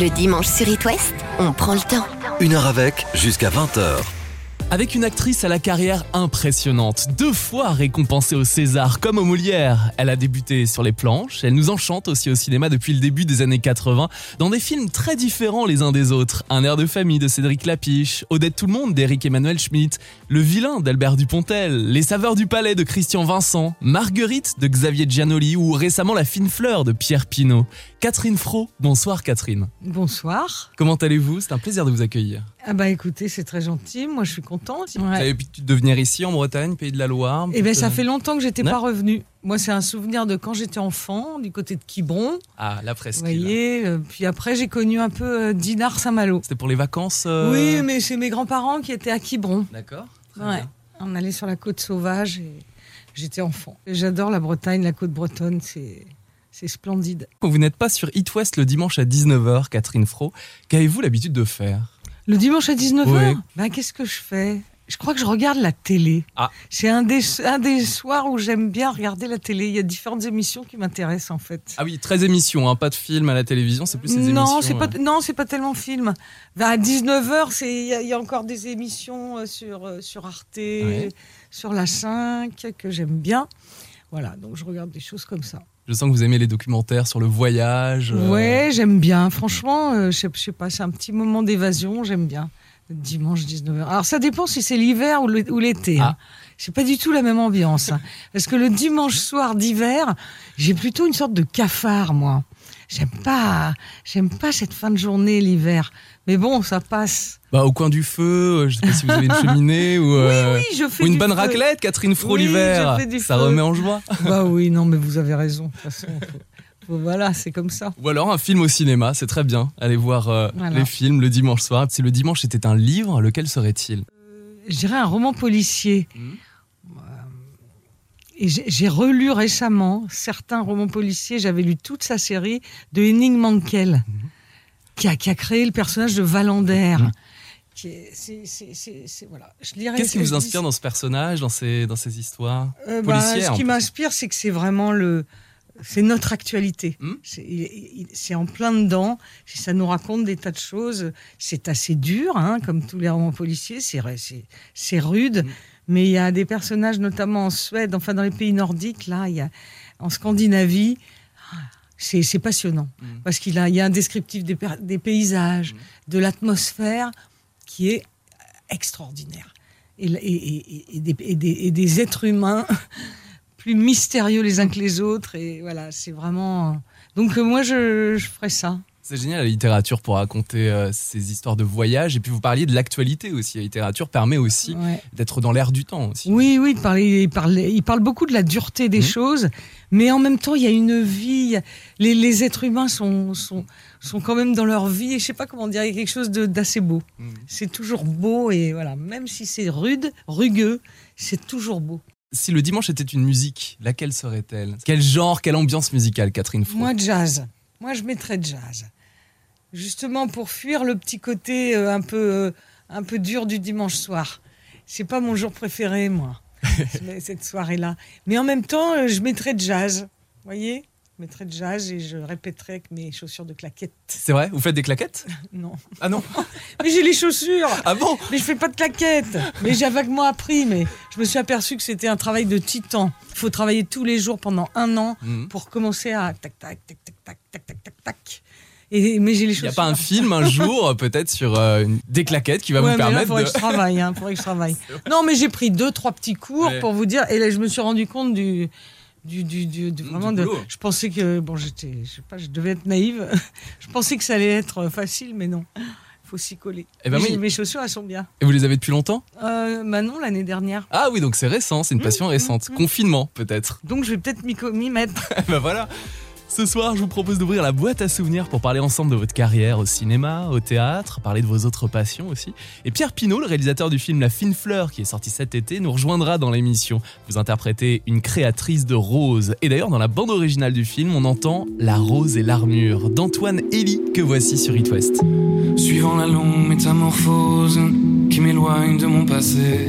Le dimanche sur It West, on prend le temps. Une heure avec, jusqu'à 20h. Avec une actrice à la carrière impressionnante, deux fois récompensée au César comme au Molière. Elle a débuté sur les planches, elle nous enchante aussi au cinéma depuis le début des années 80, dans des films très différents les uns des autres. Un air de famille de Cédric Lapiche, Odette Tout le Monde d'Éric Emmanuel Schmitt, Le Vilain d'Albert Dupontel, Les Saveurs du Palais de Christian Vincent, Marguerite de Xavier Giannoli ou récemment La Fine Fleur de Pierre Pinault. Catherine Fro, bonsoir Catherine. Bonsoir. Comment allez-vous? C'est un plaisir de vous accueillir. Ah bah écoutez, c'est très gentil. Moi, je suis contente. Vous avez l'habitude de venir ici en Bretagne, pays de la Loire Eh bien, ça fait longtemps que j'étais Ouais. pas revenue. Moi, c'est un souvenir de quand j'étais enfant, du côté de Quiberon. Ah, la Vous presqu'île. voyez. euh, Puis après, j'ai connu un peu euh, Dinard Saint-Malo. C'était pour les vacances euh, Oui, mais c'est mes grands-parents qui étaient à Quiberon. D'accord. Ouais. On allait sur la côte sauvage et j'étais enfant. J'adore la Bretagne, la côte bretonne, c'est c'est splendide. Quand vous n'êtes pas sur It West le dimanche à 19h, Catherine Fro, qu'avez-vous l'habitude de faire Le dimanche à 19h, Oui. ben, qu'est-ce que je fais? Je crois que je regarde la télé. Ah. C'est un des, un des soirs où j'aime bien regarder la télé. Il y a différentes émissions qui m'intéressent en fait. Ah oui, 13 émissions, hein, pas de film à la télévision, c'est plus ces émissions. non, c'est pas euh. non, c'est pas tellement film. Ben, à 19h, c'est il y, a- il y a encore des émissions euh, sur euh, sur Arte, sur la 5 que j'aime bien. Voilà, donc je regarde des choses comme ça. Je sens que vous aimez les documentaires sur le voyage. euh, Ouais, j'aime bien. Franchement, euh, je sais- je sais pas, c'est un petit moment d'évasion, j'aime bien. Dimanche 19h. Alors ça dépend si c'est l'hiver ou l'été. Ah. hein. C'est pas du tout la même ambiance. hein. Parce que le dimanche soir d'hiver, j'ai plutôt une sorte de cafard, moi. J'aime pas, j'aime pas cette fin de journée l'hiver. Mais bon, ça passe. Bah, au coin du feu, euh, je sais pas si vous avez une cheminée ou, euh, Oui, je fais ou une bonne feu. raclette, Catherine Fro Oui, l'hiver. Ça feu. remet en joie. Bah oui, non, mais vous avez raison. De toute façon, faut- voilà, c'est comme ça. Ou alors un film au cinéma, c'est très bien. Allez voir euh, Voilà. les films le dimanche soir. Si le dimanche était un livre, lequel serait-il? Je dirais un roman policier. Mhm. Et j'ai relu récemment certains romans policiers. J'avais lu toute sa série de Henning Mankell, qui, a, qui a créé le personnage de Valander. Mhm. Voilà. Qu'est-ce qui vous inspire dans ce personnage, dans ces, dans ces histoires Euh, bah, policières, Ce qui m'inspire, c'est que c'est vraiment le, c'est notre actualité. Hmm. C'est en plein dedans. Ça nous raconte des tas de choses. C'est assez dur, hein, comme tous les romans policiers. C'est rude, Hmm. Mais il y a des personnages, notamment en Suède, enfin dans les pays nordiques, là, il y a en Scandinavie. C'est c'est passionnant Hmm. parce qu'il y a un descriptif des, paysages, de l'atmosphère qui est extraordinaire. Et, et- et- et des, et des- et des êtres humains plus mystérieux les uns que les autres. Et voilà, c'est vraiment. Donc moi, je, je ferais ça. C'est génial la littérature pour raconter euh, ces histoires de voyage. Et puis vous parliez de l'actualité aussi. La littérature permet aussi Ouais. d'être dans l'air du temps aussi. Oui, oui, de parler, il, parle, il parle beaucoup de la dureté des Mhm. choses, mais en même temps, il y a une vie. Les, les êtres humains sont, sont, sont quand même dans leur vie, et je sais pas comment dire, il y a quelque chose d'assez beau. Mhm. C'est toujours beau, et voilà, même si c'est rude, rugueux, c'est toujours beau. Si le dimanche était une musique, laquelle serait-elle? Quel genre, quelle ambiance musicale, Catherine Fro? Moi, jazz. Moi, je mettrais jazz. Justement pour fuir le petit côté euh, un peu, euh, un peu dur du dimanche soir. C'est pas mon jour préféré, moi, ce- cette soirée-là. Mais en même temps, euh, je mettrais jazz. Vous voyez? Je mettrais jazz et je répéterais avec mes chaussures de claquettes. C'est vrai? Vous faites des claquettes? Non. Ah non? Mais j'ai les chaussures Ah bon? Mais je fais pas de claquettes Mais j'ai vaguement appris, mais je me suis aperçu que c'était un travail de titan. Il faut travailler tous les jours pendant un an Mhm. pour commencer à tac tac tac tac tac tac tac tac tac. Et mais j'ai les Il chaussures. n'y a pas un film un jour, peut-être, sur euh, une- des claquettes qui va Ouais, vous permettre faudrait de. que je travaille, hein, que je travaille. Non, mais j'ai pris deux, trois petits cours Ouais. pour vous dire, et là, je me suis rendu compte du, du, du, du- Mmh, vraiment du de. Je pensais que, bon, j'étais, je sais pas, je devais être naïve. je pensais que ça allait être facile, mais non. Il faut s'y coller. Eh ben oui. Mes chaussures, elles sont bien. Et vous les avez depuis longtemps? Euh, Manon, l'année dernière. Ah oui, donc c'est récent, c'est une passion mmh, récente. mmh. Confinement, peut-être. Donc, je vais peut-être m'y mettre. ben voilà. Ce soir, je vous propose d'ouvrir la boîte à souvenirs pour parler ensemble de votre carrière au cinéma, au théâtre, parler de vos autres passions aussi. Et Pierre Pinault, le réalisateur du film La Fine Fleur, qui est sorti cet été, nous rejoindra dans l'émission. Vous interprétez une créatrice de rose. Et d'ailleurs, dans la bande originale du film, on entend La rose et l'armure d'Antoine Elie, que voici sur It West. Suivant la longue métamorphose qui m'éloigne de mon passé,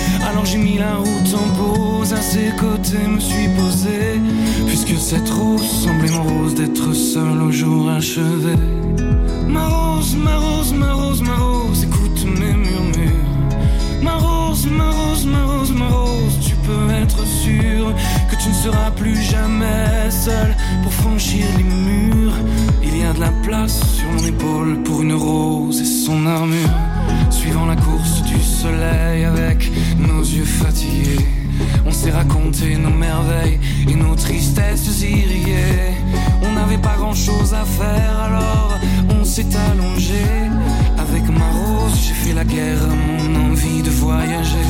Alors j'ai mis la route en pause, à ses côtés me suis posé. Puisque cette rose semblait mon rose d'être seul au jour achevé. Ma rose, ma rose, ma rose, ma rose, écoute mes murmures. Ma rose, ma rose, ma rose, ma rose, peux être sûr que tu ne seras plus jamais seul pour franchir les murs. Il y a de la place sur mon épaule pour une rose et son armure. Suivant la course du soleil avec nos yeux fatigués, on s'est raconté nos merveilles et nos tristesses irriguées. On n'avait pas grand chose à faire alors on s'est allongé. Avec ma rose, j'ai fait la guerre à mon envie de voyager.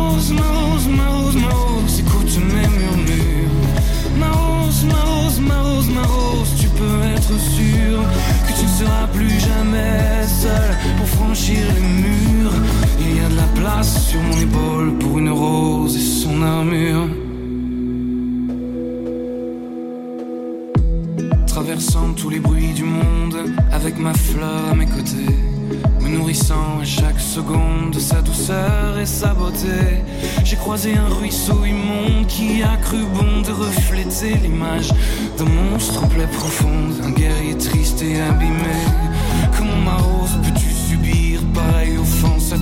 Franchir les murs. Il y a de la place sur mon épaule pour une rose et son armure. Traversant tous les bruits du monde avec ma fleur à mes côtés, me nourrissant à chaque seconde de sa douceur et sa beauté. J'ai croisé un ruisseau immonde qui a cru bon de refléter l'image d'un monstre en plaie profonde, un guerrier triste et abîmé. Comment ma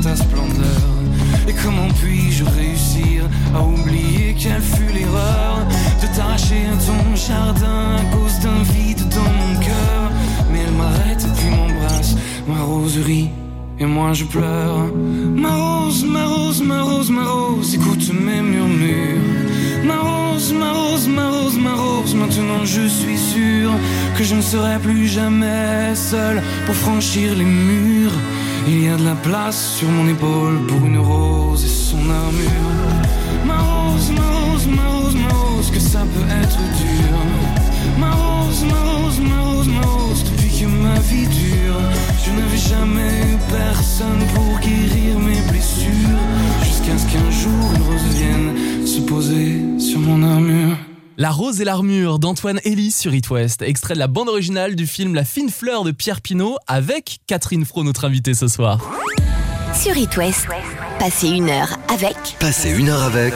ta splendeur Et comment puis-je réussir à oublier quelle fut l'erreur de t'arracher à ton jardin à cause d'un vide dans mon cœur? Mais elle m'arrête puis m'embrasse, ma rose rit et moi je pleure. Ma rose, ma rose, ma rose, ma rose, écoute mes murmures. Ma rose, ma rose, ma rose, ma rose, maintenant je suis sûr que je ne serai plus jamais seul pour franchir les murs. Il y a de la place sur mon épaule pour une rose et son armure. Ma rose, ma rose, ma rose, ma rose, que ça peut être dur. Ma rose, ma rose, ma rose, ma rose, depuis que ma vie dure, je n'avais jamais eu personne pour guérir mes blessures. Jusqu'à ce qu'un jour une rose vienne se poser sur mon armure. La rose et l'armure d'Antoine Elie sur It West, extrait de la bande originale du film La fine fleur de Pierre Pinault avec Catherine Fro, notre invitée ce soir. Sur It West, passez une heure avec Passez une heure avec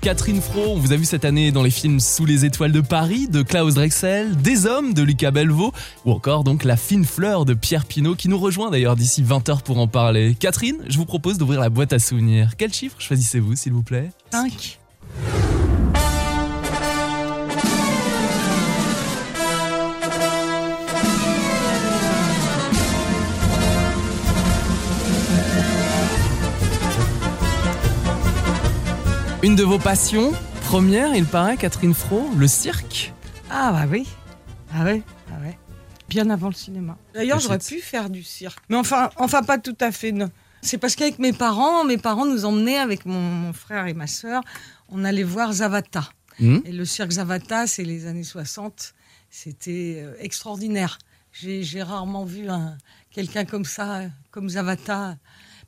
Catherine Fro, on vous a vu cette année dans les films Sous les étoiles de Paris de Klaus Drexel, Des hommes de Lucas Belvaux ou encore donc La fine fleur de Pierre Pinault qui nous rejoint d'ailleurs d'ici 20h pour en parler. Catherine, je vous propose d'ouvrir la boîte à souvenirs. Quel chiffre choisissez-vous s'il vous plaît? 5. Une de vos passions Première, il paraît, Catherine Fro, le cirque Ah bah oui. Ah ouais, ah ouais. Bien avant le cinéma. D'ailleurs, Le j'aurais pu faire du cirque. Mais enfin, enfin pas tout à fait. non. C'est parce qu'avec mes parents, mes parents nous emmenaient avec mon, mon frère et ma sœur, on allait voir Zavata. Hmm Et le cirque Zavata, c'est les années 60. C'était euh, extraordinaire. J'ai rarement vu un- quelqu'un comme ça, comme Zavata.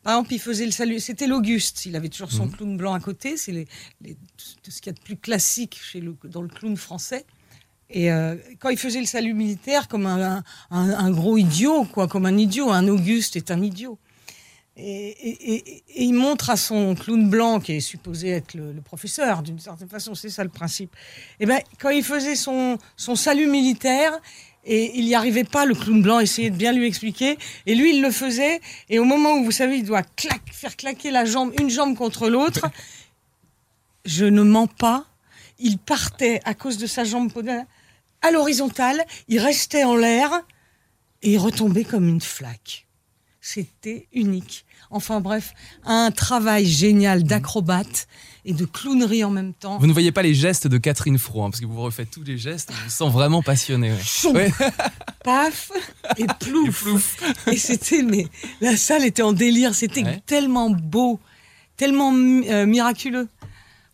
Par exemple, il faisait le salut. C'était l'Auguste. Il avait toujours son clown blanc à côté. C'est les, les- tout ce qu'il y a de plus classique chez le, dans le clown français. Et euh, quand il faisait le salut militaire, comme un, un- un gros idiot, quoi, comme un idiot, un Auguste est un idiot. Et, et- et- et il montre à son clown blanc, qui est supposé être le, le professeur, d'une certaine façon, c'est ça le principe. Et ben, quand il faisait son, son salut militaire, et il n'y arrivait pas, le clown blanc essayait de bien lui expliquer, et lui il le faisait, et au moment où vous savez, il doit clac, faire claquer la jambe, une jambe contre l'autre, je ne mens pas, il partait à cause de sa jambe à l'horizontale, il restait en l'air, et il retombait comme une flaque. C'était unique. Enfin bref, un travail génial d'acrobate et de clownerie en même temps. Vous ne voyez pas les gestes de Catherine Fro, hein, parce que vous refaites tous les gestes, on vous sent vraiment passionné. ouais. Chou, Ouais. Paf et plouf. Et c'était, mais la salle était en délire. C'était Ouais. tellement beau, tellement euh, miraculeux.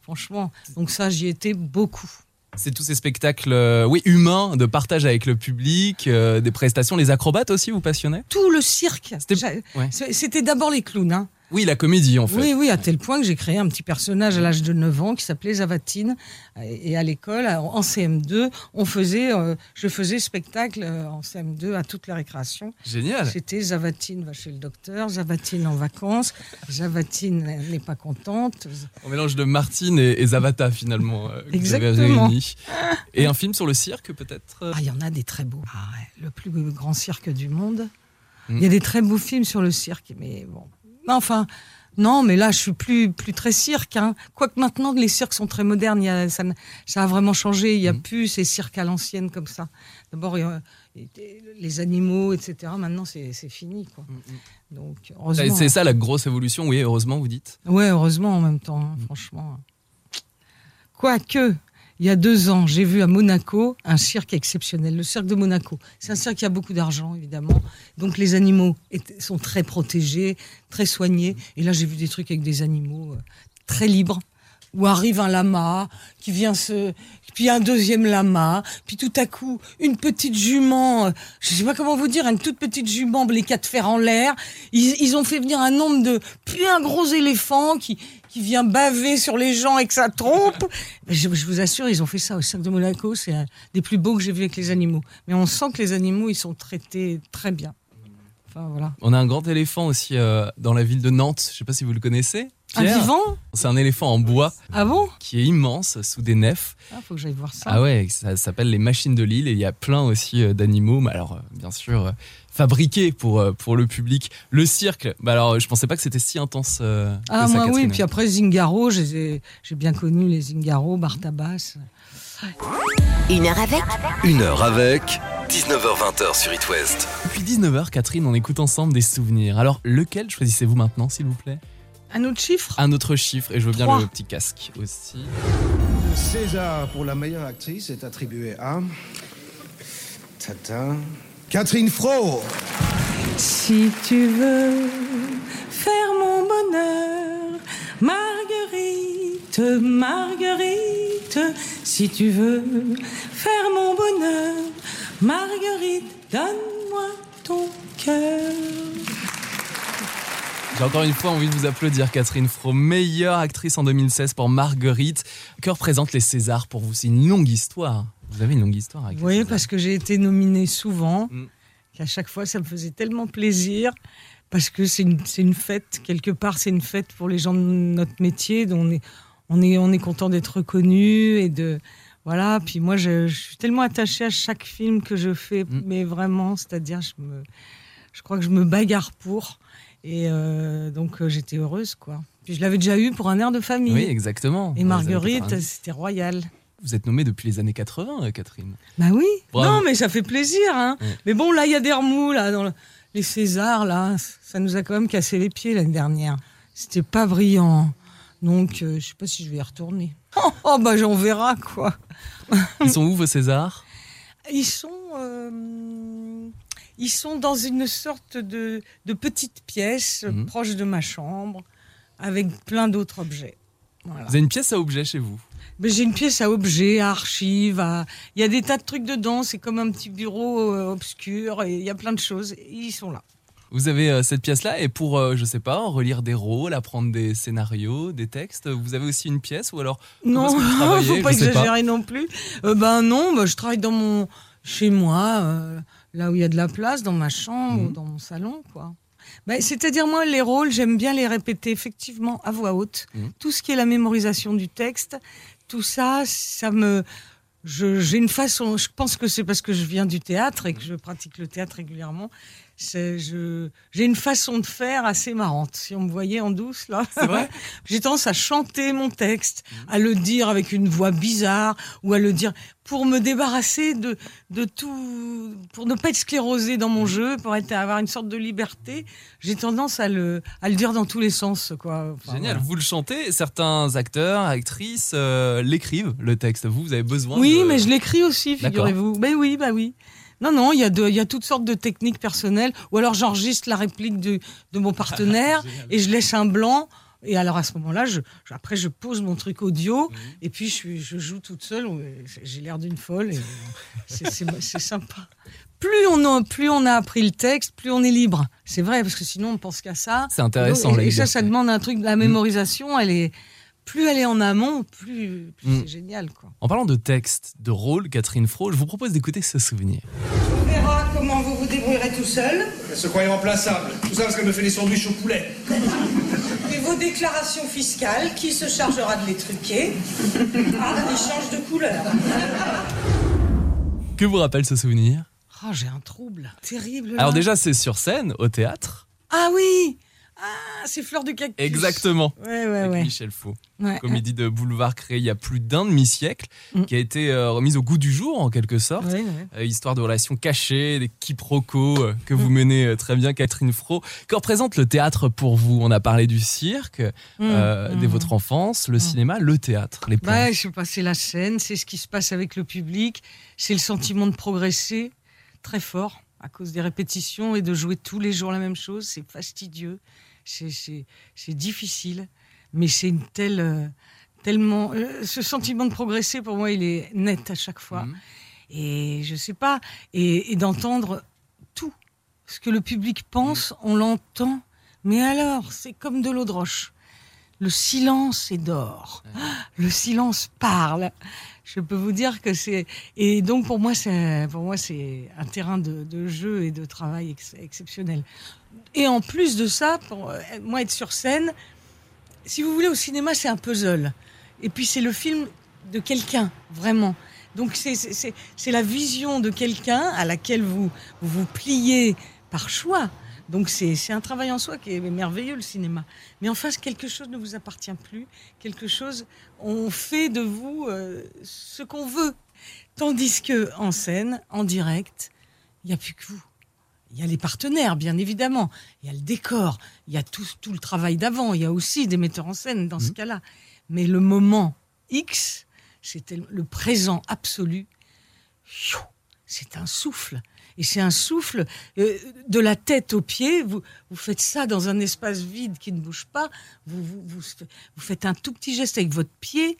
Franchement. Donc ça, j'y étais beaucoup. C'est tous ces spectacles, euh, oui, humains, de partage avec le public, euh, des prestations, les acrobates aussi, vous passionnaient Tout le cirque. C'était- J'a- ouais. C'était d'abord les clowns. Hein. Oui, la comédie en fait. Oui, oui, à tel point que j'ai créé un petit personnage à l'âge de 9 ans qui s'appelait Zavatine. Et à l'école, en CM2, on faisait, euh, je faisais spectacle euh, en CM2 à toutes les récréations. Génial. C'était Zavatine va chez le docteur, Zavatine en vacances, Zavatine n'est pas contente. On mélange de Martine et, et Zavata finalement, euh, que vous avez Exactement. réunis. Et un film sur le cirque peut-être Ah, il y en a des très beaux. Ah ouais, le plus grand cirque du monde. Mm. Il y a des très beaux films sur le cirque, mais bon. Enfin, non, mais là, je suis plus, plus très cirque. Hein. Quoique maintenant, les cirques sont très modernes. Il y a, ça, ça a vraiment changé. Il n'y a Mm. plus ces cirques à l'ancienne comme ça. D'abord, il y a- les animaux, etc. Maintenant, c'est fini. Quoi. Donc, heureusement. Mm, C'est ça la grosse évolution, oui, heureusement vous dites. Ouais, heureusement en même temps, hein, franchement. Quoique, il y a deux ans, j'ai vu à Monaco un cirque exceptionnel, le cirque de Monaco. C'est un cirque qui a beaucoup d'argent, évidemment. Donc les animaux sont très protégés, très soignés. Et là, j'ai vu des trucs avec des animaux euh, très libres. Où arrive un lama qui vient se, puis un deuxième lama, puis tout à coup une petite jument, euh, je sais pas comment vous dire, une toute petite jument, les quatre fers en l'air. Ils ont fait venir un nombre de, puis un gros éléphant qui qui vient baver sur les gens avec sa trompe. Mais Je, je vous assure, ils ont fait ça au cirque de Monaco. C'est un des plus beaux que j'ai vu avec les animaux. Mais on sent que les animaux, ils sont traités très bien. Enfin voilà. On a un grand éléphant aussi euh, dans la ville de Nantes, je sais pas si vous le connaissez. Un vivant C'est un éléphant en bois Ah bon qui est immense sous des nefs. Ah, faut que j'aille voir ça. Ah ouais, ça s'appelle les machines de Lille et il y a plein aussi euh, d'animaux, mais alors euh, bien sûr euh, fabriqués pour, pour le public. Le cirque, bah alors je pensais pas que c'était si intense. euh, que Ah, ça, moi oui, Catherine. puis après Zingaro, j'ai j'ai bien connu les Zingaro, Bartabas. Une heure avec Une heure avec 19h20 sur It West. Depuis 19h, Catherine, on écoute ensemble des souvenirs. Alors lequel choisissez-vous maintenant, s'il vous plaît? Un autre chiffre Un autre chiffre, et je veux bien le petit casque aussi. Le César pour la meilleure actrice est attribué à. Tata. Catherine Fro Si tu veux faire mon bonheur, Marguerite, Marguerite, si tu veux faire mon bonheur, Marguerite, donne-moi ton cœur. J'ai encore une fois envie de vous applaudir, Catherine Fro, meilleure actrice en 2016 pour Marguerite. Que représentent les Césars pour vous? C'est une longue histoire. Vous avez une longue histoire avec Oui, parce que j'ai été nominée souvent, Mm. qu'à chaque fois, ça me faisait tellement plaisir, parce que c'est une, fête, quelque part, c'est une fête pour les gens de notre métier, dont on est, on est, on est content d'être reconnu et de. Voilà, puis moi, je, je suis tellement attachée à chaque film que je fais, Mm. mais vraiment, c'est-à-dire, je, me, je crois que je me bagarre pour. Et euh, donc, euh, j'étais heureuse, quoi. Puis je l'avais déjà eu pour un air de famille. Oui, exactement. et Marguerite, 90. c'était royal. Vous êtes nommée depuis les années 80, euh, Catherine. Bah oui. Bravo. Non, mais ça fait plaisir. Hein. Ouais. Mais bon, là, il y a des remous, là, dans le- les Césars, là. Ça nous a quand même cassé les pieds l'année dernière. C'était pas brillant. Donc, euh, je sais pas si je vais y retourner. Oh, oh, bah, j'en verra, quoi. Ils sont où vos Césars? Ils sont, euh, ils sont dans une sorte de, de petite pièce Mhm. proche de ma chambre, avec plein d'autres objets. Voilà. Vous avez une pièce à objet chez vous? Mais j'ai une pièce à objets, à archives, à- il y a des tas de trucs dedans, c'est comme un petit bureau euh, obscur, et il y a plein de choses, et ils sont là. Vous avez euh, cette pièce-là et pour, euh, je sais pas, relire des rôles, apprendre des scénarios, des textes, vous avez aussi une pièce ou alors Non, faut pas Je exagérer non plus. Euh, ben non, ben, je travaille dans mon, chez moi, euh, là où il y a de la place, dans ma chambre Mhm. ou dans mon salon, quoi. Ben, C'est-à-dire, moi, les rôles, j'aime bien les répéter effectivement à voix haute. Mhm. Tout ce qui est la mémorisation du texte, tout ça, ça me. J'ai une façon, je pense que c'est parce que je viens du théâtre et que je pratique le théâtre régulièrement. J'ai une façon de faire assez marrante. Si on me voyait en douce, là. C'est vrai J'ai tendance à chanter mon texte, à le dire avec une voix bizarre, ou à le dire pour me débarrasser de, de tout, pour ne pas être sclérosé dans mon jeu, pour être, avoir une sorte de liberté. J'ai tendance à le, à le dire dans tous les sens, quoi. Enfin, Génial, voilà. vous le chantez, certains acteurs, actrices euh, l'écrivent, le texte. Vous, vous avez besoin Oui, de... mais je l'écris aussi, figurez-vous. Ben oui, bah oui. Non, non, il y, a de- y a toutes sortes de techniques personnelles. Ou alors j'enregistre la réplique de, de mon partenaire et je laisse un blanc. Et alors à ce moment-là, je, je- après je pose mon truc audio Mhm. et puis je, je joue toute seule. J'ai l'air d'une folle et c'est- sympa. Plus on, a, plus on a appris le texte, plus on est libre. C'est vrai, parce que sinon on pense qu'à ça. C'est intéressant, Et, ça, ça demande un truc. La mémorisation, elle est. Plus elle est en amont, plus, plus Mm. c'est génial. Quoi. En parlant de texte, de rôle, Catherine Fro, je vous propose d'écouter ce souvenir. On verra comment vous vous débrouillerez tout seul. Elle se croyait remplaçable. Tout ça parce qu'elle me fait des sandwichs au poulet. Et vos déclarations fiscales, qui se chargera de les truquer Ah, ils changent de couleur. Que vous rappelle ce souvenir? Oh, j'ai un trouble. Terrible. là. Alors déjà, c'est sur scène, au théâtre. Ah oui Ah, c'est Fleur du Cactus. Exactement. Ouais, ouais, Avec ouais. Michel Faux. Comédie de boulevard créée il y a plus d'un demi-siècle, Mm. qui a été euh, remise au goût du jour en quelque sorte. Euh, histoire de relations cachées, des quiproquos euh, que vous Mm. menez très bien, Catherine Fro. Que représente le théâtre pour vous? On a parlé du cirque, Mm, dès mm. votre enfance, le cinéma, le théâtre, les Bah, je sais pas, c'est la scène, c'est ce qui se passe avec le public, c'est le sentiment de progresser très fort à cause des répétitions et de jouer tous les jours la même chose. C'est fastidieux, c'est- difficile, mais c'est une telle. euh, tellement. euh, ce sentiment de progresser, pour moi, il est net à chaque fois. Mhm. Et je sais pas, et, et d'entendre tout. Ce que le public pense, on l'entend. Mais alors, c'est comme de l'eau de roche. Le silence est d'or. Le silence parle. Je peux vous dire que c'est et donc pour moi c'est un terrain de, jeu et de travail ex- exceptionnel. Et en plus de ça, pour euh, moi être sur scène, si vous voulez au cinéma c'est un puzzle. Et puis c'est le film de quelqu'un vraiment. Donc c'est la vision de quelqu'un à laquelle vous, vous pliez par choix. Donc c'est un travail en soi qui est merveilleux le cinéma. Mais en face quelque chose ne vous appartient plus, quelque chose on fait de vous euh, ce qu'on veut. Tandis que en scène, en direct, il n'y a plus que vous. Il y a les partenaires, bien évidemment. Il y a le décor. Il y a tout, tout le travail d'avant. Il y a aussi des metteurs en scène dans ce cas-là. Mais le moment X, c'était le présent absolu. C'est un souffle. Et c'est un souffle euh, de la tête aux pieds. Vous, vous faites ça dans un espace vide qui ne bouge pas. Vous, vous, vous, vous faites un tout petit geste avec votre pied.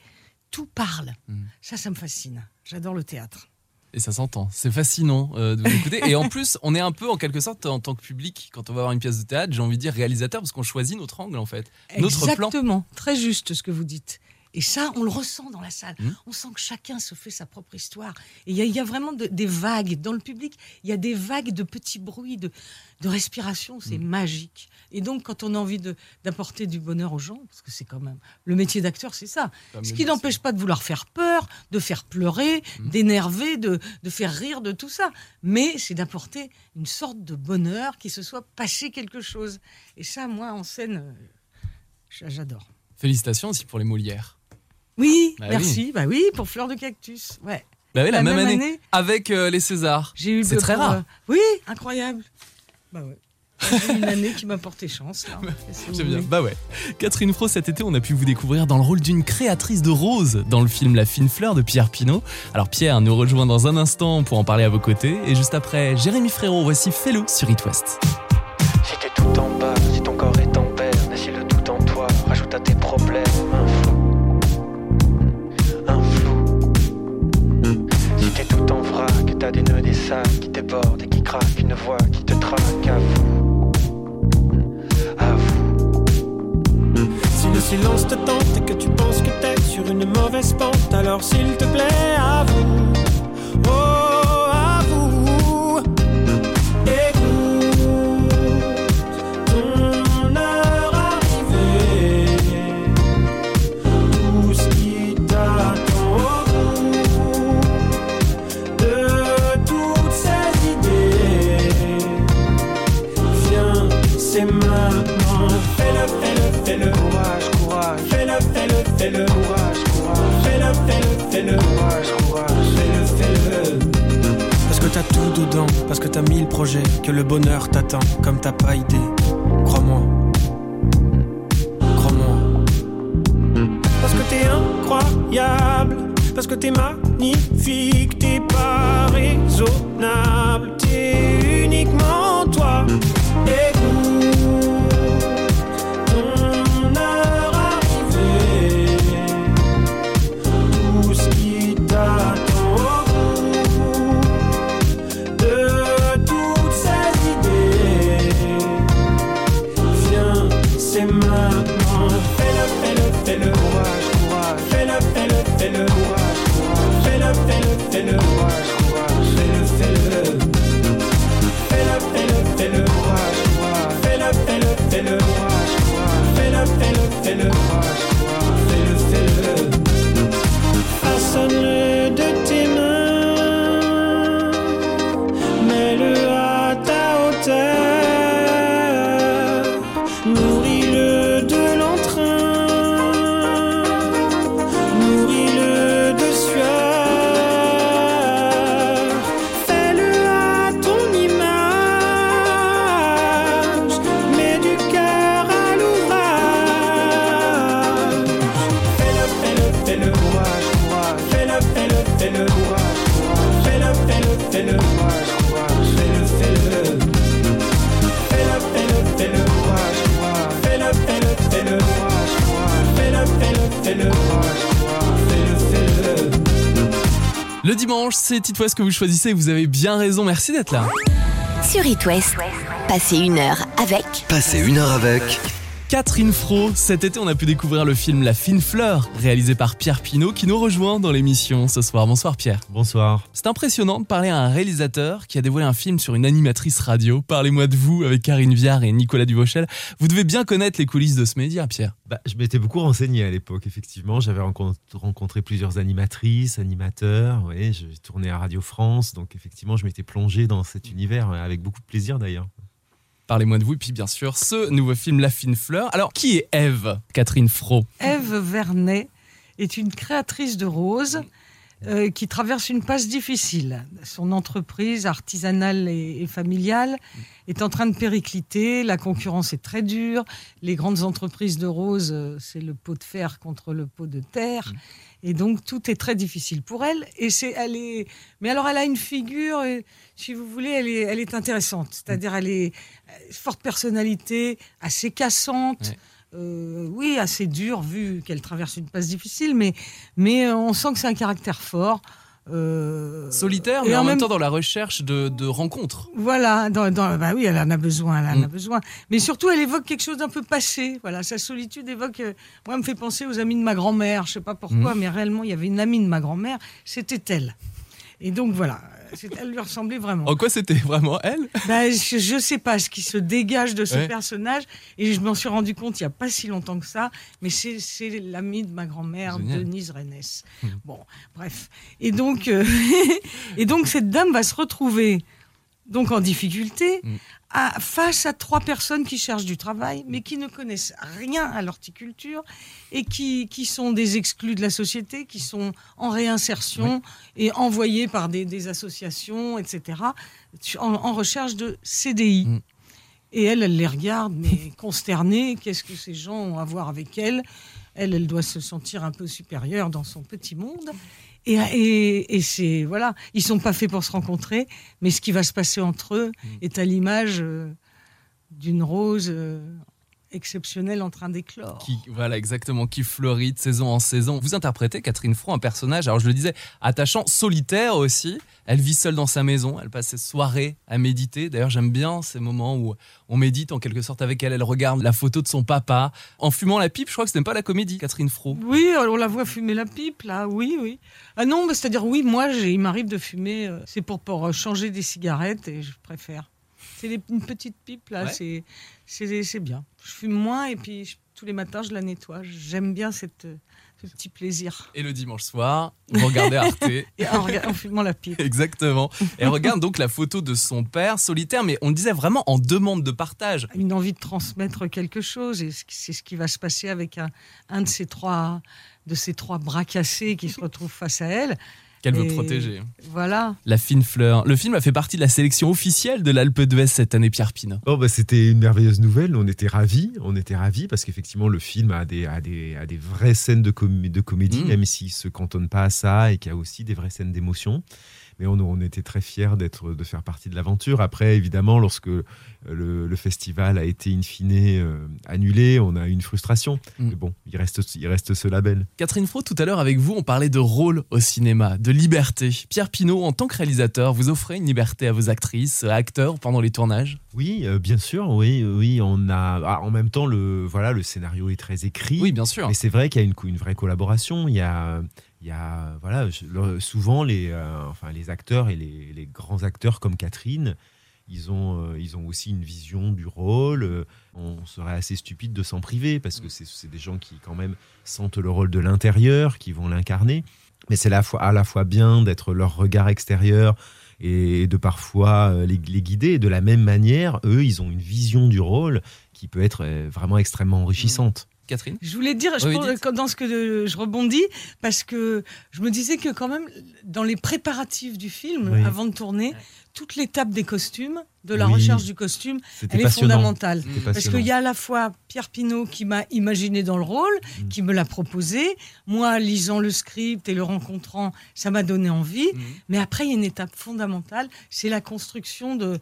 Tout parle. Mhm. Ça, ça me fascine. J'adore le théâtre. Et ça s'entend. C'est fascinant euh, de vous écouter. Et en plus, on est un peu, en quelque sorte, en tant que public, quand on va voir une pièce de théâtre, j'ai envie de dire réalisateur, parce qu'on choisit notre angle, en fait. Notre plan. Exactement, très juste ce que vous dites. Et ça, on le ressent dans la salle. Mhm. On sent que chacun se fait sa propre histoire. Et il y, a- il y a vraiment de- des vagues dans le public. Il y a des vagues de petits bruits, de, de respiration. C'est Mhm. magique. Et donc, quand on a envie d'apporter du bonheur aux gens, parce que c'est quand même le métier d'acteur, c'est ça. Ce qui n'empêche pas de vouloir faire peur, de faire pleurer, Mhm. d'énerver, de, de faire rire, de tout ça. Mais c'est d'apporter une sorte de bonheur, qu'il se soit passé quelque chose. Et ça, moi, en scène, euh, j'adore. Félicitations aussi pour les Molières. Oui, Bah merci. Bah oui, pour Fleur de Cactus. Ouais. Bah oui, la, La même, même année, année. avec euh, les Césars. J'ai eu C'est le- très pour, rare. euh, oui, incroyable. Bah ouais. Une année qui m'a porté chance. là. Bien. Bah ouais. Catherine Fro, cet été, on a pu vous découvrir dans le rôle d'une créatrice de roses dans le film La fine fleur de Pierre Pinault. Alors Pierre nous rejoint dans un instant pour en parler à vos côtés. Et juste après, Jérémy Frérot, voici Fellow sur It West. T'es tout en qui débordent et qui craquent, une voix qui te traque. À vous, à vous. Si le silence te tente et que tu penses que t'es sur une mauvaise pente, alors s'il te plaît, à tout dedans, parce que t'as mille projets, que le bonheur t'attend, comme t'as pas idée. Crois-moi. Crois-moi. Parce que t'es incroyable, parce que t'es magnifique, t'es pas raisonnable, t'es uniquement c'est Tite West que vous choisissez. Vous avez bien raison. Merci d'être là. Sur It West, passez une heure avec Passez une heure avec Catherine Fro. Cet été, on a pu découvrir le film La fine fleur, réalisé par Pierre Pinault, qui nous rejoint dans l'émission ce soir. Bonsoir Pierre. Bonsoir. C'est impressionnant de parler à un réalisateur qui a dévoilé un film sur une animatrice radio. Parlez-moi de vous avec Karine Viard et Nicolas Duvauchel. Vous devez bien connaître les coulisses de ce média, Pierre. Bah, je m'étais beaucoup renseigné à l'époque, effectivement. J'avais rencontré, plusieurs animatrices, animateurs. Ouais, je tournais à Radio France. Donc, effectivement, je m'étais plongé dans cet univers euh, avec beaucoup de plaisir d'ailleurs. Parlez-moi de vous, et puis bien sûr, ce nouveau film La fine fleur. Alors, qui est Eve, Catherine Fro. Ève Vernet est une créatrice de roses euh, qui traverse une passe difficile. Son entreprise artisanale et, familiale est en train de péricliter. La concurrence est très dure. Les grandes entreprises de roses, euh, c'est le pot de fer contre le pot de terre. Et donc tout est très difficile pour elle. Et c'est, elle est, mais alors elle a une figure, euh, si vous voulez, elle est, elle est intéressante. C'est-à-dire elle est forte personnalité, assez cassante. Euh, oui, assez dure vu qu'elle traverse une passe difficile, mais, mais euh, on sent que c'est un caractère fort. Euh, Solitaire, mais en même temps dans la recherche de, de rencontres. Voilà, dans, dans- bah oui, elle en a besoin, elle en Mm. a besoin. Mais surtout, elle évoque quelque chose d'un peu passé. Voilà, sa solitude évoque, euh, moi, elle me fait penser aux amis de ma grand-mère. Je sais pas pourquoi, Mm. mais réellement, il y avait une amie de ma grand-mère, c'était elle. Et donc voilà, elle lui ressemblait vraiment. En quoi c'était vraiment elle? Bah, je, je sais pas ce qui se dégage de ce Ouais. personnage et je m'en suis rendu compte il y a pas si longtemps que ça, mais c'est l'amie de ma grand-mère. Denise Rennes. Bon, bref. Et donc, euh, et donc cette dame va se retrouver donc en difficulté Mm. à, face à trois personnes qui cherchent du travail, mais qui ne connaissent rien à l'horticulture et qui, qui sont des exclus de la société, qui sont en réinsertion et envoyés par des, des associations, etc., en, en recherche de CDI. Mm. Et elle, elle les regarde, mais consternée. Qu'est-ce que ces gens ont à voir avec elle? Elle, elle doit se sentir un peu supérieure dans son petit monde. Et, et, et c'est voilà, ils sont pas faits pour se rencontrer, mais ce qui va se passer entre eux est à l'image euh, d'une rose euh, exceptionnelle en train d'éclore. qui, voilà, exactement, qui fleurit de saison en saison. Vous interprétez Catherine Fro, un personnage, alors je le disais, attachant, solitaire aussi. Elle vit seule dans sa maison, elle passe ses soirées à méditer. D'ailleurs, j'aime bien ces moments où on médite en quelque sorte avec elle. Elle regarde la photo de son papa en fumant la pipe. Je crois que ce n'est pas la comédie, Catherine Fro. Oui, on la voit fumer la pipe, là, oui, oui. Ah non, c'est-à-dire, oui, moi, j'ai- il m'arrive de fumer, euh, c'est pour, pour euh, changer des cigarettes et je préfère. C'est une petite pipe, là, Ouais. c'est bien. Je fume moins et puis je- tous les matins, je la nettoie. J'aime bien cette, ce petit plaisir. Et le dimanche soir, vous regardez Arte. Et en, en fumant la pipe. Exactement. Et elle regarde donc la photo de son père solitaire, mais on le disait vraiment en demande de partage. Une envie de transmettre quelque chose, et c'est ce qui va se passer avec un, un de ces trois de ces trois bras cassés qui se retrouvent face à elle. Qu'elle veut protéger. Voilà. La fine fleur. Le film a fait partie de la sélection officielle de l'Alpe d'Huez cette année, Pierre Pinot. Oh, bah, c'était une merveilleuse nouvelle. On était ravis. On était ravis parce qu'effectivement, le film a des, a des, a des vraies scènes de, com- de comédie, Mm. même s'il se cantonne pas à ça et qu'il y a aussi des vraies scènes d'émotion. Mais on, on était très fiers d'être, de faire partie de l'aventure. Après, évidemment, lorsque euh, le, le festival a été in fine euh, annulé, on a eu une frustration. Mm. Mais bon, il reste, il reste ce label. Catherine Fro, tout à l'heure avec vous, on parlait de rôle au cinéma, de liberté. Pierre Pinot, en tant que réalisateur, vous offrez une liberté à vos actrices, acteurs pendant les tournages? Oui, euh, bien sûr, oui, oui, on a. ah, en même temps, le voilà, le scénario est très écrit. Oui, bien sûr. Mais c'est vrai qu'il y a une, une vraie collaboration. Il y a, il y a voilà, souvent les, euh, enfin les acteurs et les, les grands acteurs comme Catherine, ils ont, euh, ils ont aussi une vision du rôle. Euh, On serait assez stupide de s'en priver parce que c'est c'est des gens qui quand même sentent le rôle de l'intérieur, qui vont l'incarner. Mais c'est la fois, à la fois bien d'être leur regard extérieur et de parfois les, les guider. De la même manière, eux, ils ont une vision du rôle qui peut être vraiment extrêmement enrichissante. Catherine Je voulais dire, je Oui, pense, dites. que dans ce que je rebondis, parce que je me disais que quand même, dans les préparatifs du film, Oui. avant de tourner, toute l'étape des costumes, de la Oui. recherche du costume, elle est fondamentale. C'était Parce qu'il y a à la fois Pierre Pinault qui m'a imaginé dans le rôle, Mm. qui me l'a proposé. Moi, lisant le script et le rencontrant, ça m'a donné envie. Mhm. Mais après, il y a une étape fondamentale, c'est la construction de,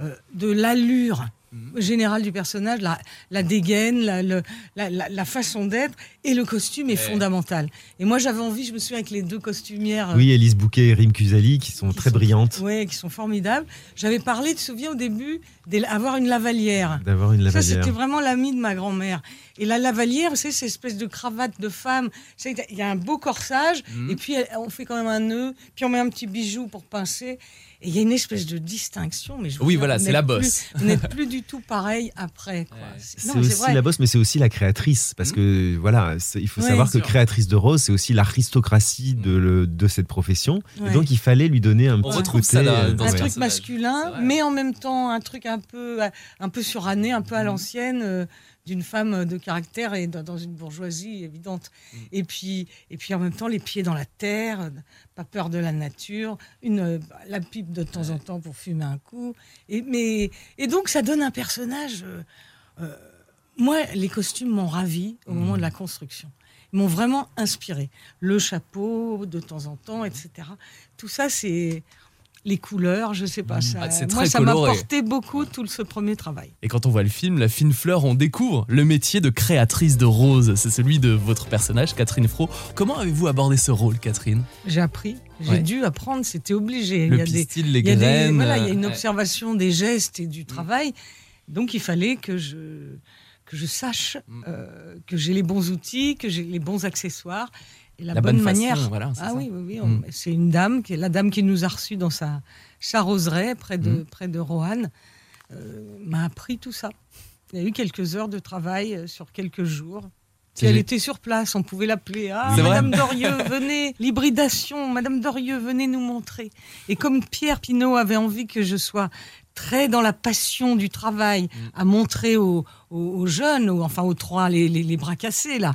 euh, de l'allure Mhm. générale du personnage, la, la dégaine, la, le- la, la- la façon d'être, et le costume est Ouais. fondamental. Et moi, j'avais envie, je me souviens avec les deux costumières. euh, Oui, Elise Bouquet et Rim Kuzali qui sont qui très sont- brillantes Ouais, qui sont formidables. J'avais parlé, tu te souviens au début, d'avoir une lavalière. d'avoir une Ça, lavalière. c'était vraiment l'ami de ma grand-mère. Et la lavalière, c'est cette espèce de cravate de femme. Il y a un beau corsage, Mhm. et puis on fait quand même un nœud, puis on met un petit bijou pour pincer. Et il y a une espèce de distinction. Mais je vous Oui, voilà, vous c'est la n'êtes bosse. plus- Vous n'êtes plus du tout pareil après. quoi. C'est- aussi vrai. la bosse, mais c'est aussi la créatrice. Parce Mhm. que, voilà, il faut Ouais, savoir que sûr. créatrice de rose, c'est aussi l'aristocratie de, le- de cette profession. Ouais. Et donc, il fallait lui donner un On petit côté. ça dans- euh, dans un truc masculin, mais en même temps un truc un peu, un peu suranné, un peu à l'ancienne, euh, d'une femme de caractère et dans une bourgeoisie évidente. Et puis, et puis en même temps les pieds dans la terre, pas peur de la nature, une la pipe de temps en temps pour fumer un coup. Et mais et donc ça donne un personnage. euh, euh, moi, les costumes m'ont ravi au moment de la construction. Ils m'ont vraiment inspiré. Le chapeau, de temps en temps, etc. Tout ça, c'est les couleurs, je sais pas. Ça, Ah, moi, ça m'a porté beaucoup tout ce premier travail. Et quand on voit le film, La fine fleur, on découvre le métier de créatrice de roses. C'est celui de votre personnage, Catherine Fro. Comment avez-vous abordé ce rôle, Catherine? J'ai appris, j'ai Ouais. dû apprendre, c'était obligé. Le il y a des, les il y a des- graines. voilà, il y a une euh, observation des gestes et du travail. Donc il fallait que je que je sache Mm. euh, que j'ai les bons outils, que j'ai les bons accessoires la, La bonne, bonne façon, manière. voilà, ah ça. oui, oui, Mm. c'est une dame qui la dame qui nous a reçus dans sa sa roseraie près de Mm. près de Roanne euh, m'a appris tout ça. Il y a eu quelques heures de travail euh, sur quelques jours. Puis elle était sur place, on pouvait l'appeler. Ah, Madame Dorieux, venez, l'hybridation, Madame Dorieux, venez nous montrer. Et comme Pierre Pinault avait envie que je sois très dans la passion du travail, à montrer aux, aux- aux jeunes, aux- enfin aux trois, les, les- les bras cassés là,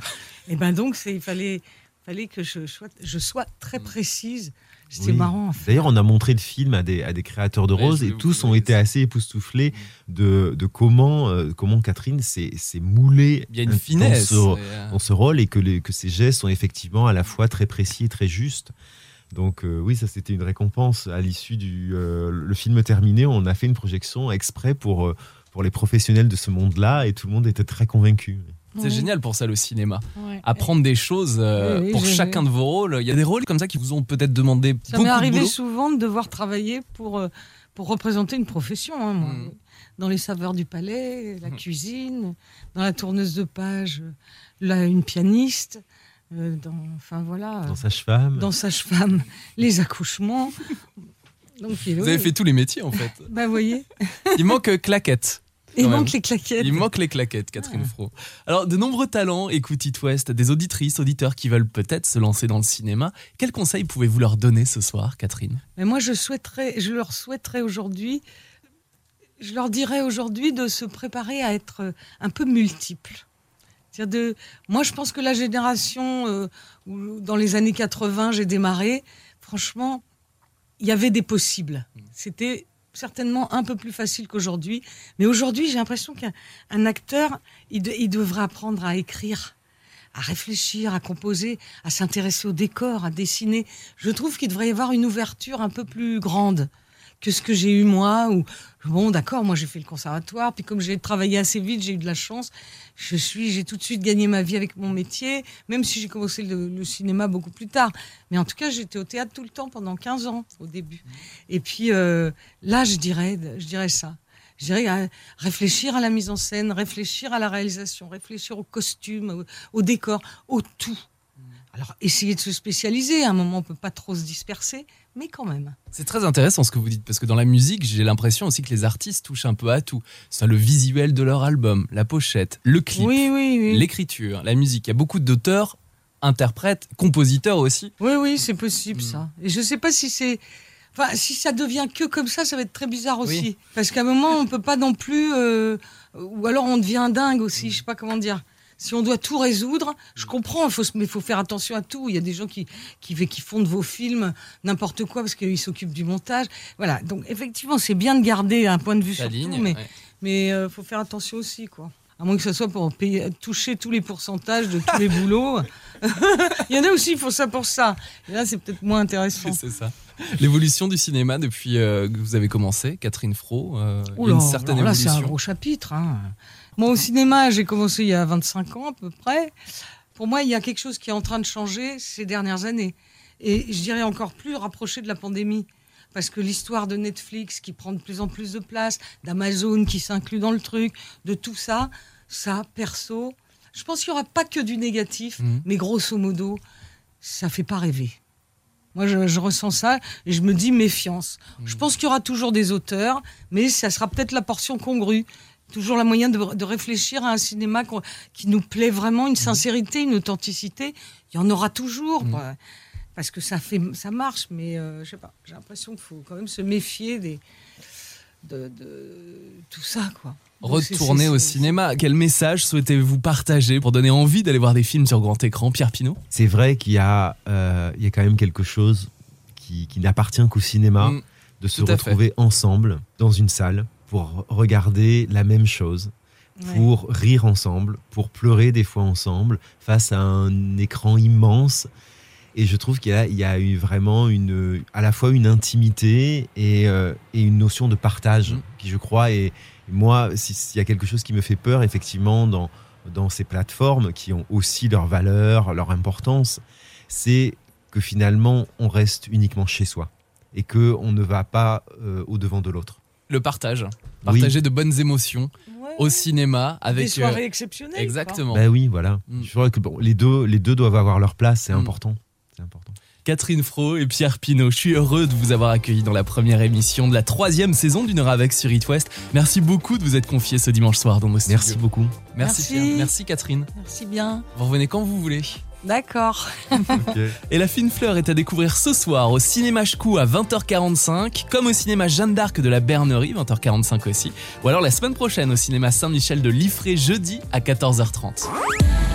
et ben donc il fallait, fallait que je sois, je sois très précise. C'était Oui. marrant. en fait. D'ailleurs, on a montré le film à des, à des créateurs de Ouais, roses et tous ont été assez époustouflés de, de comment, euh, comment Catherine s'est s'est moulée Il y a une dans finesse. ce, euh, dans ce rôle et que, les, que ses gestes sont effectivement à la fois très précis et très justes. Donc euh, oui, ça c'était une récompense à l'issue du euh, le film terminé. On a fait une projection exprès pour pour les professionnels de ce monde-là et tout le monde était très convaincu. C'est Ouais. génial pour ça le cinéma. Ouais. Apprendre des choses euh, Oui, oui, pour chacun de vos rôles. Il y a des rôles comme ça qui vous ont peut-être demandé Ça beaucoup m'est arrivé souvent de devoir travailler pour, euh, pour représenter une profession. hein, moi. Mm. Dans les saveurs du palais, la Mm. cuisine, dans la tourneuse de page, là, une pianiste, euh, dans, enfin voilà, Dans Sage-Femme. dans Sage-Femme, les accouchements. Donc, Vous avez fait tous les métiers en fait. Bah, voyez. Il manque claquette. Il manque les claquettes. Il manque les claquettes, Catherine Fro. Alors, de nombreux talents écoutent It West, des auditrices, auditeurs qui veulent peut-être se lancer dans le cinéma. Quels conseils pouvez-vous leur donner ce soir, Catherine? Mais moi, je souhaiterais, je leur souhaiterais aujourd'hui, je leur dirais aujourd'hui de se préparer à être euh, un peu multiples. De, moi, je pense que la génération euh, où dans les années 80 j'ai démarré, franchement, il y avait des possibles. C'était certainement un peu plus facile qu'aujourd'hui. Mais aujourd'hui, j'ai l'impression qu'un un acteur, il, de- il devrait apprendre à écrire à réfléchir, à composer, à s'intéresser au décor, à dessiner. Je trouve qu'il devrait y avoir une ouverture un peu plus grande que ce que j'ai eu moi. Ou bon, d'accord, moi j'ai fait le conservatoire, puis comme j'ai travaillé assez vite, j'ai eu de la chance. Je suis, j'ai tout de suite gagné ma vie avec mon métier, même si j'ai commencé le, cinéma beaucoup plus tard. Mais en tout cas, j'étais au théâtre tout le temps pendant 15 ans au début. Et puis euh, là, je dirais, je dirais ça. Je dirais euh, réfléchir à la mise en scène, réfléchir à la réalisation, réfléchir au costume, au, au décor, au tout. Alors, essayer de se spécialiser. À un moment, on peut pas trop se disperser, mais quand même. C'est très intéressant ce que vous dites, parce que dans la musique, j'ai l'impression aussi que les artistes touchent un peu à tout. Ça, le visuel de leur album, la pochette, le clip, Oui, oui, oui. l'écriture, la musique. Il y a beaucoup d'auteurs, interprètes, compositeurs aussi. Oui, oui, c'est possible ça. Et je sais pas si c'est. Enfin, si ça devient que comme ça, ça va être très bizarre aussi. Parce qu'à un moment, on peut pas non plus. euh, Ou alors on devient dingue aussi, je sais pas comment dire. Si on doit tout résoudre, je comprends, il faut, se- mais il faut faire attention à tout. Il y a des gens qui, qui, qui font de vos films n'importe quoi parce qu'ils s'occupent du montage. Voilà, donc effectivement, c'est bien de garder un point de vue sur ligne, tout, mais ouais. mais euh, faut faire attention aussi, quoi. À moins que ce soit pour payer, toucher tous les pourcentages de tous les boulots. Il y en a aussi, il faut ça pour ça. Et là, c'est peut-être moins intéressant. C'est ça. L'évolution du cinéma depuis euh, que vous avez commencé, Catherine Fro, euh, il une certaine alors là, c'est un gros chapitre. hein. Moi, au cinéma, j'ai commencé il y a 25 ans à peu près. Pour moi, il y a quelque chose qui est en train de changer ces dernières années. Et je dirais encore plus rapproché de la pandémie. Parce que l'histoire de Netflix qui prend de plus en plus de place, d'Amazon qui s'inclut dans le truc, de tout ça, ça, perso, je pense qu'il n'y aura pas que du négatif, Mhm. mais grosso modo, ça fait pas rêver. Moi, je, je ressens ça et je me dis méfiance. Je pense qu'il y aura toujours des auteurs, mais ça sera peut-être la portion congrue. Toujours la moyen de, de réfléchir à un cinéma qui nous plaît vraiment, une sincérité, une authenticité. Il y en aura toujours. Mhm. quoi. Parce que ça, fait, ça marche, mais euh, je sais pas. J'ai l'impression qu'il faut quand même se méfier des, de, de tout ça. quoi. Retourner au cinéma, quel message souhaitez-vous partager pour donner envie d'aller voir des films sur grand écran Pierre Pinault? C'est vrai qu'il y, a, euh, il y a quand même quelque chose qui, qui n'appartient qu'au cinéma, Mm, de se fait. retrouver ensemble dans une salle pour regarder la même chose, Ouais. pour rire ensemble, pour pleurer des fois ensemble face à un écran immense. Et je trouve qu'il y a, il y a eu vraiment une, à la fois une intimité et, euh, et une notion de partage Mm. qui, je crois, est moi, si- s'il y a quelque chose qui me fait peur, effectivement, dans, dans ces plateformes qui ont aussi leur valeur, leur importance, c'est que finalement, on reste uniquement chez soi et que on ne va pas euh, au devant de l'autre. Le partage. Oui. Partager de bonnes émotions Ouais, au cinéma avec. des soirées euh, exceptionnelles. exactement. Ben oui, voilà. Mm. Je crois que bon, les, deux, les deux doivent avoir leur place, c'est Mm. important. C'est important. Catherine Fro et Pierre Pinault, je suis heureux de vous avoir accueilli dans la première émission de la troisième saison d'une heure avec sur It West. Merci beaucoup de vous être confié ce dimanche soir dans nos studios. Merci beaucoup. Merci, Merci. Pierre. Merci Catherine. Merci bien. Vous revenez quand vous voulez. D'accord. Et La Fine Fleur est à découvrir ce soir au cinéma Chkou à 20h45, comme au cinéma Jeanne d'Arc de la Bernerie, 20h45 aussi, ou alors la semaine prochaine au cinéma Saint-Michel de Liffré, jeudi à 14h30.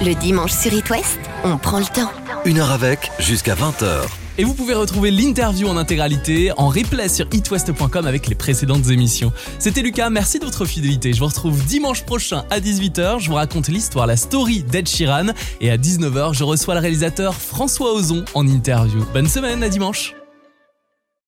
Le dimanche sur It West, on prend le temps. Une heure avec, jusqu'à 20h. Et vous pouvez retrouver l'interview en intégralité en replay sur itwest.com avec les précédentes émissions. C'était Lucas, merci de votre fidélité. Je vous retrouve dimanche prochain à 18h. Je vous raconte l'histoire, la story d'Ed Sheeran. Et à 19h, je reçois le réalisateur François Ozon en interview. Bonne semaine, à dimanche.